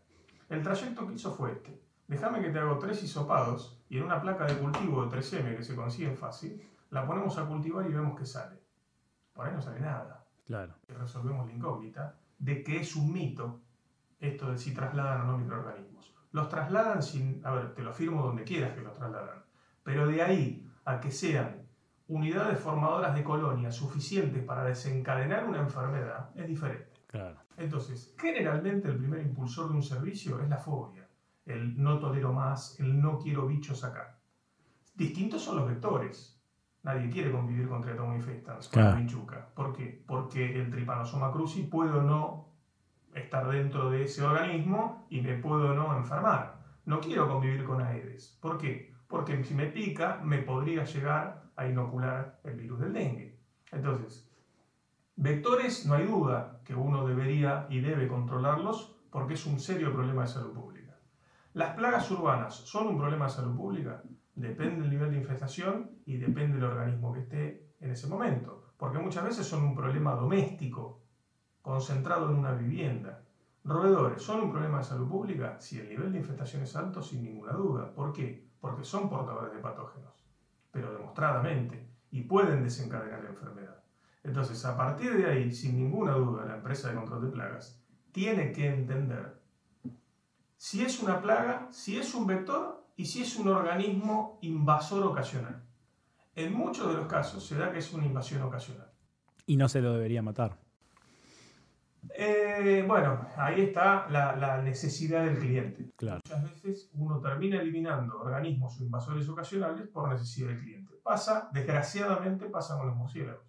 El trayecto que hizo fue este. Déjame que te hago tres hisopados y en una placa de cultivo de 3M que se consigue fácil, la ponemos a cultivar y vemos qué sale. Por ahí no sale nada. Claro. Y resolvemos la incógnita de que es un mito esto de si trasladan o no microorganismos. Los trasladan sin, a ver, te lo firmo donde quieras que los trasladan, pero de ahí a que sean unidades formadoras de colonias suficientes para desencadenar una enfermedad es diferente. Claro. Entonces, generalmente el primer impulsor de un servicio es la fobia, el no tolero más, el no quiero bichos acá. Distintos son los vectores. Nadie quiere convivir con Triatomys infestans, con la Claro. vinchuca. ¿Por qué? Porque el Trypanosoma cruzi puede o no estar dentro de ese organismo y me puedo no enfermar. No quiero convivir con Aedes. ¿Por qué? Porque si me pica, me podría llegar a inocular el virus del dengue. Entonces, Vectores, no hay duda que uno debería y debe controlarlos porque es un serio problema de salud pública. ¿Las plagas urbanas son un problema de salud pública? Depende del nivel de infestación y depende del organismo que esté en ese momento. Porque muchas veces son un problema doméstico, concentrado en una vivienda. Roedores, ¿son un problema de salud pública? Si el nivel de infestación es alto, sin ninguna duda. ¿Por qué? Porque son portadores de patógenos, pero demostradamente, y pueden desencadenar la enfermedad. Entonces, a partir de ahí, sin ninguna duda, la empresa de control de plagas tiene que entender si es una plaga, si es un vector y si es un organismo invasor ocasional. En muchos de los casos se da que es una invasión ocasional. Y no se lo debería matar. Eh, bueno, ahí está la, la necesidad del cliente. Claro. Muchas veces uno termina eliminando organismos o invasores ocasionales por necesidad del cliente. Pasa, desgraciadamente, pasa con los murciélagos.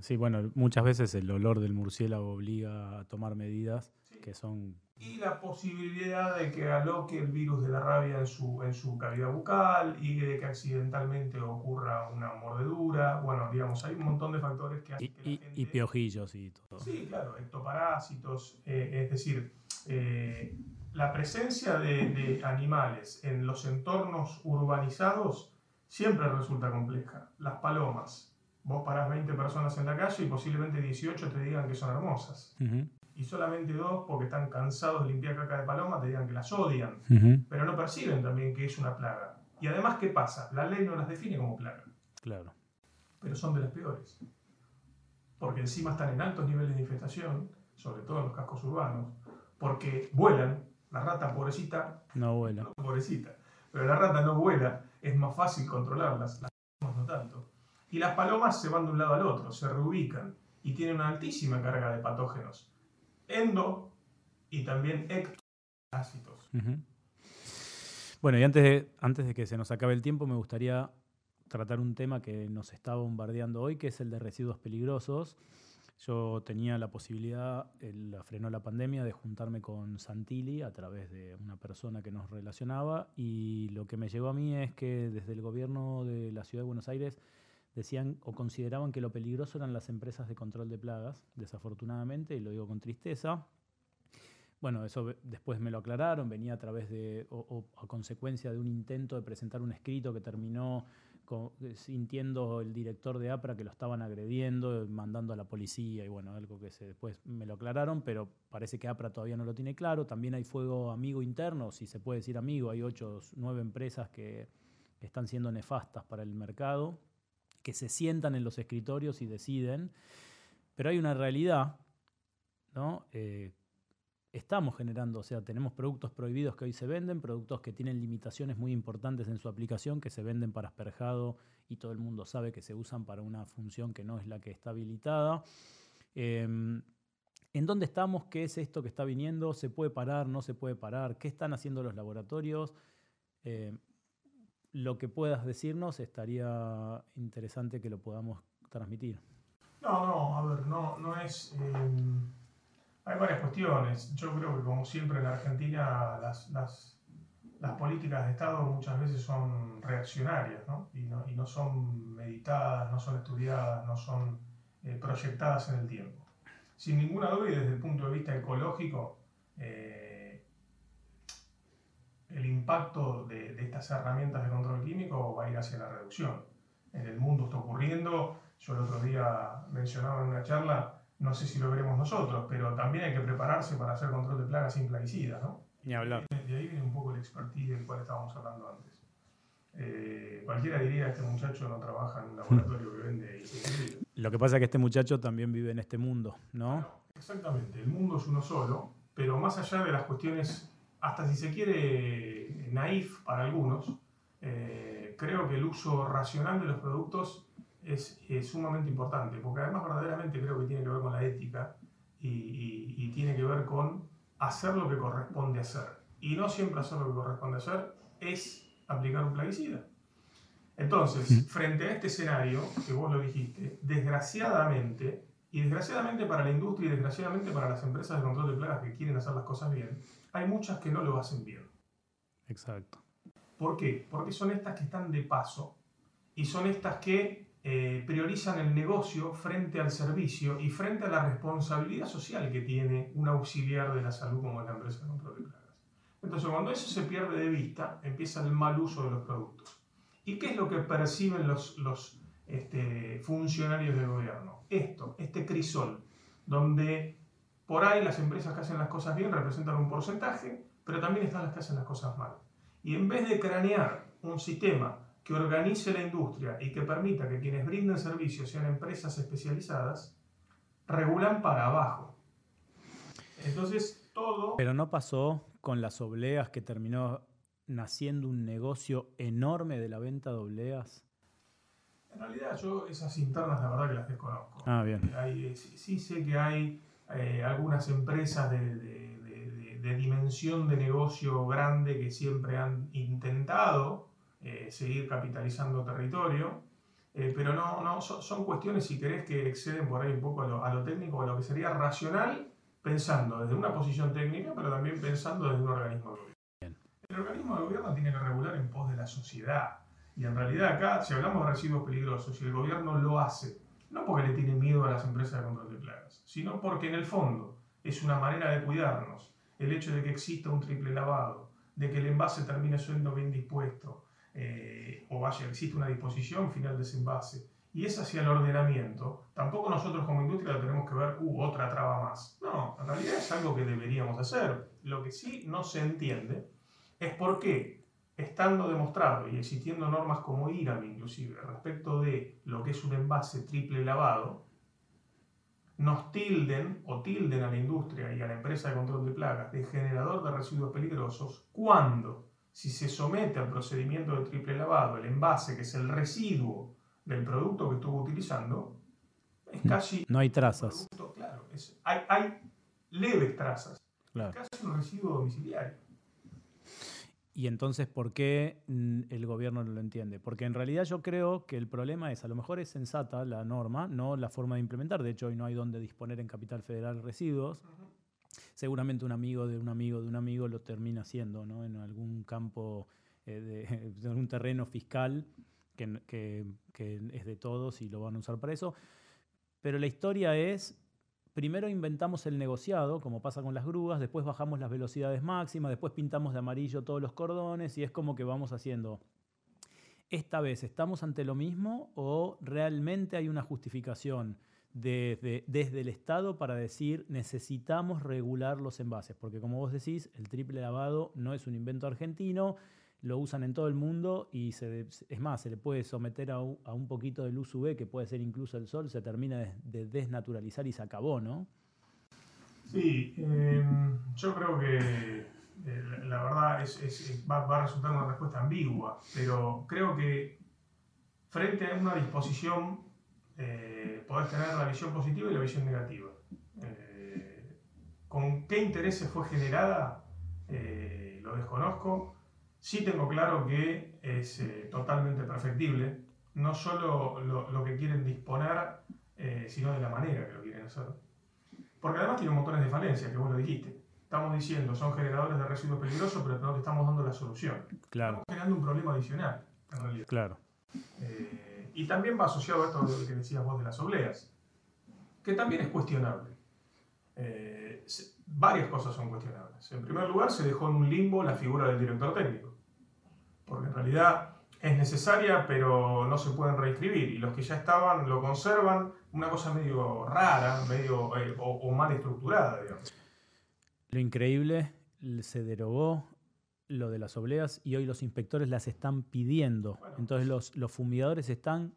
Sí, bueno, muchas veces el olor del murciélago obliga a tomar medidas. Que son... y la posibilidad de que aloque el virus de la rabia en su, en su cavidad bucal y de que accidentalmente ocurra una mordedura. Bueno, digamos, hay un montón de factores que Y, hacen que la y- gente... y piojillos y todo. Sí, claro, ectoparásitos, eh, es decir, eh, la presencia de, de animales en los entornos urbanizados siempre resulta compleja. Las palomas, vos parás 20 personas en la calle y posiblemente 18 te digan que son hermosas. Ujú, Y solamente dos, porque están cansados de limpiar caca de paloma, te digan que las odian. ujú, Pero no perciben también que es una plaga. Y además, ¿qué pasa? La ley no las define como plaga Claro. pero son de las peores. Porque encima están en altos niveles de infestación, sobre todo en los cascos urbanos, porque vuelan, la rata pobrecita, No vuela. no pobrecita, pero la rata no vuela, es más fácil controlarlas, las palomas no tanto. Y las palomas se van de un lado al otro, se reubican y tienen una altísima carga de patógenos endo y también ectoácidos. Bueno, y antes de, antes de que se nos acabe el tiempo, me gustaría tratar un tema que nos está bombardeando hoy, que es el de residuos peligrosos. Yo tenía la posibilidad, la frenó la pandemia, de juntarme con Santilli a través de una persona que nos relacionaba y lo que me llegó a mí es que desde el gobierno de la Ciudad de Buenos Aires decían o consideraban que lo peligroso eran las empresas de control de plagas, desafortunadamente, y lo digo con tristeza. Bueno, eso después me lo aclararon, venía a través de, o, a consecuencia de un intento de presentar un escrito que terminó sintiendo el director de APRA que lo estaban agrediendo, mandando a la policía y bueno, algo que se, después me lo aclararon, pero parece que APRA todavía no lo tiene claro. También hay fuego amigo interno, si se puede decir amigo, hay ocho, nueve empresas que están siendo nefastas para el mercado que se sientan en los escritorios y deciden, pero hay una realidad, ¿no? Eh, estamos generando, o sea, tenemos productos prohibidos que hoy se venden, productos que tienen limitaciones muy importantes en su aplicación, que se venden para asperjado y todo el mundo sabe que se usan para una función que no es la que está habilitada. Em, ¿En dónde estamos? ¿Qué es esto que está viniendo? ¿Se puede parar? ¿No se puede parar? ¿Qué están haciendo los laboratorios? Eh, lo que puedas decirnos estaría interesante que lo podamos transmitir. No, no, a ver, no, no es... Eh, hay varias cuestiones. Yo creo que como siempre en Argentina las, las, las políticas de Estado muchas veces son reaccionarias ¿no? Y, no, y no son meditadas, no son estudiadas, no son eh, proyectadas en el tiempo. Sin ninguna duda y desde el punto de vista ecológico, eh, el impacto de, estas herramientas de control químico va a ir hacia la reducción. En el mundo está ocurriendo, yo el otro día mencionaba en una charla, no sé si lo veremos nosotros, pero también hay que prepararse para hacer control de plagas sin plaguicidas, ¿no? Ni hablar. De ahí viene un poco el expertise del cual estábamos hablando antes. Eh, cualquiera diría, este muchacho no trabaja en un laboratorio que vende insecticidas. Lo que pasa es que este muchacho también vive en este mundo, ¿no? Exactamente, el mundo es uno solo, pero más allá de las cuestiones hasta si se quiere naif para algunos, eh, creo que el uso racional de los productos es, sumamente importante, porque además verdaderamente creo que tiene que ver con la ética y, tiene que ver con hacer lo que corresponde hacer. Y no siempre hacer lo que corresponde hacer es aplicar un plaguicida. Entonces, frente a este escenario, que vos lo dijiste, desgraciadamente, y desgraciadamente para la industria y desgraciadamente para las empresas de control de plagas que quieren hacer las cosas bien, hay muchas que no lo hacen bien. Exacto. ¿Por qué? Porque son estas que están de paso y son estas que eh, priorizan el negocio frente al servicio y frente a la responsabilidad social que tiene un auxiliar de la salud como la empresa de control de plagas. Entonces, cuando eso se pierde de vista, empieza el mal uso de los productos. ¿Y qué es lo que perciben los, los este, funcionarios del gobierno? Esto, este crisol, donde por ahí las empresas que hacen las cosas bien representan un porcentaje, pero también están las que hacen las cosas mal. Y en vez de cranear un sistema que organice la industria y que permita que quienes brinden servicios sean empresas especializadas, regulan para abajo. Entonces, todo... Pero no pasó con las obleas que terminó naciendo un negocio enorme de la venta de obleas. En realidad yo esas internas la verdad que las desconozco. Ah, bien. Eh, sí sé que hay eh, algunas empresas de, dimensión de negocio grande que siempre han intentado eh, seguir capitalizando territorio, eh, pero no, no son, cuestiones, si querés, que exceden por ahí un poco a lo, a lo técnico, a lo que sería racional, pensando desde una posición técnica, pero también pensando desde un organismo de gobierno. El organismo de gobierno tiene que regular en pos de la sociedad. Y en realidad acá, si hablamos de residuos peligrosos, si el gobierno lo hace no porque le tiene miedo a las empresas de control de plagas, sino porque en el fondo es una manera de cuidarnos. El hecho de que exista un triple lavado, de que el envase termine siendo bien dispuesto, eh, o vaya, existe una disposición final de ese envase, y es hacia el ordenamiento, tampoco nosotros como industria tenemos que ver, uh, otra traba más. No, en realidad es algo que deberíamos hacer. Lo que sí no se entiende es por qué estando demostrado y existiendo normas como IRAM inclusive respecto de lo que es un envase triple lavado, nos tilden o tilden a la industria y a la empresa de control de plagas de generador de residuos peligrosos cuando, si se somete al procedimiento de triple lavado, el envase, que es el residuo del producto que estuvo utilizando, es casi... No hay trazas. producto, claro, es- hay, hay leves trazas, Claro. casi un residuo domiciliario. Y entonces, ¿por qué el gobierno no lo entiende? Porque en realidad yo creo que el problema es, a lo mejor es sensata la norma, no la forma de implementar. De hecho, hoy no hay donde disponer en Capital Federal residuos. Seguramente un amigo de un amigo de un amigo lo termina haciendo, ¿no? En algún campo, eh, de, de algún terreno fiscal que- que es de todos y lo van a usar para eso. Pero la historia es, primero inventamos el negociado, como pasa con las grúas, después bajamos las velocidades máximas, después pintamos de amarillo todos los cordones y es como que vamos haciendo. ¿Esta vez estamos ante lo mismo o realmente hay una justificación desde, desde el Estado para decir necesitamos regular los envases? Porque como vos decís, el triple lavado no es un invento argentino, lo usan en todo el mundo y se, es más, se le puede someter a a un poquito de luz UV, que puede ser incluso el sol, se termina de, de desnaturalizar y se acabó, ¿no? Sí, eh, yo creo que eh, la- verdad es- va, va a resultar una respuesta ambigua, pero creo que frente a una disposición eh, podés tener la visión positiva y la visión negativa. Eh, ¿Con qué intereses fue generada? Eh, lo desconozco. Sí tengo claro que es eh, totalmente perfectible, no solo lo, lo que quieren disponer, eh, sino de la manera que lo quieren hacer. Porque además tiene montones de falencias, que vos lo dijiste. Estamos diciendo, son generadores de residuos peligrosos, pero no te estamos dando la solución. Claro, Estamos generando un problema adicional, en realidad. claro. Eh, y también va asociado a esto de lo que decías vos de las obleas, que también es cuestionable. Eh, varias cosas son cuestionables. En primer lugar, se dejó en un limbo la figura del director técnico, porque en realidad es necesaria, pero no se pueden reescribir, y los que ya estaban lo conservan, una cosa medio rara, medio eh, o, o mal estructurada, digamos. Lo increíble, se derogó lo de las obleas y hoy los inspectores las están pidiendo. Bueno. Entonces los, los fumigadores están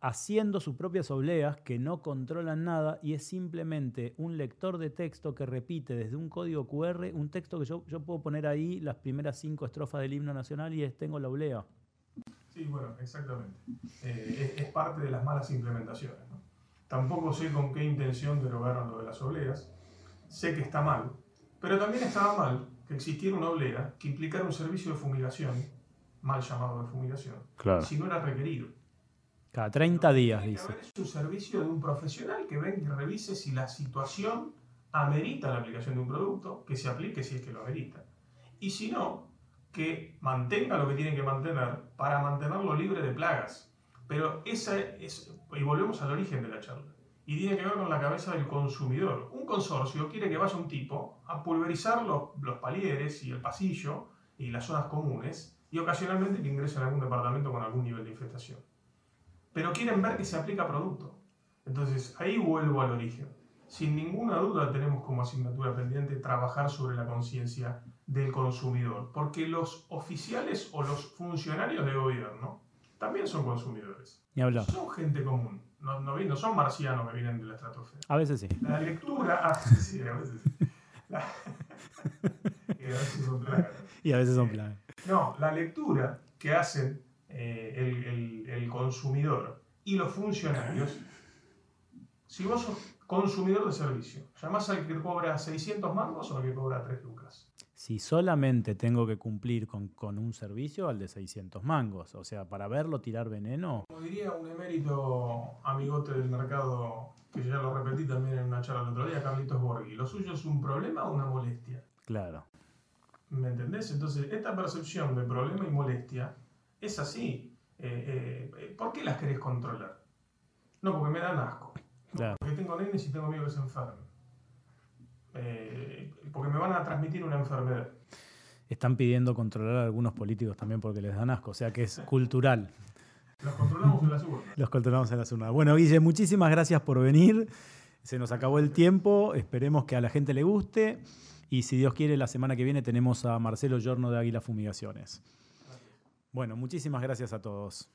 haciendo sus propias obleas que no controlan nada y es simplemente un lector de texto que repite desde un código QR un texto que yo, yo puedo poner ahí las primeras cinco estrofas del himno nacional y es tengo la oblea. Sí, bueno, exactamente. Eh, es, es parte de las malas implementaciones. ¿no? Tampoco sé con qué intención derogaron lo de las obleas. Sé que está mal. Pero también estaba mal que existiera una oblea que implicara un servicio de fumigación, mal llamado de fumigación, si no era requerido. Cada 30 días, Tiene que dice. haber un servicio de un profesional que venga y revise si la situación amerita la aplicación de un producto, que se aplique si es que lo amerita. Y si no, que mantenga lo que tiene que mantener para mantenerlo libre de plagas. Pero esa es, y volvemos al origen de la charla, y tiene que ver con la cabeza del consumidor. Un consorcio quiere que vaya un tipo a pulverizar los, los palieres y el pasillo y las zonas comunes, y ocasionalmente que ingrese en algún departamento con algún nivel de infestación pero quieren ver que se aplica producto. Entonces, ahí vuelvo al origen. Sin ninguna duda tenemos como asignatura pendiente trabajar sobre la conciencia del consumidor, porque los oficiales o los funcionarios de gobierno también son consumidores. Ni hablar. Son gente común, no, no, no son marcianos que vienen de la estratosfera. A veces sí. La lectura... ah, sí, a veces... La, y a veces son plagas. Y a veces son plagas. No, la lectura que hacen eh, el, el- el consumidor y los funcionarios, si vos sos consumidor de servicio, ¿llamás al que cobra 600 mangos o al que cobra 3 lucas? Si solamente tengo que cumplir con, con un servicio, al de 600 mangos. O sea, para verlo tirar veneno, Como diría un emérito amigote del mercado, que ya lo repetí también en una charla el otro día, Carlitos Borghi, ¿lo suyo es un problema o una molestia? claro. ¿Me entendés? Entonces, esta percepción de problema y molestia es así. Eh, eh, ¿Por qué las querés controlar? No, porque me dan asco. Claro. Porque tengo nenes y tengo miedo que se enfermen. Eh, porque me van a transmitir una enfermedad. Están pidiendo controlar a algunos políticos también porque les dan asco. O sea que es cultural. Los controlamos en las urnas. Los controlamos en la zona. Bueno, Guille, muchísimas gracias por venir. Se nos acabó el tiempo. Esperemos que a la gente le guste. Y si Dios quiere, la semana que viene tenemos a Marcelo Giorno de Águila Fumigaciones. Bueno, muchísimas gracias a todos.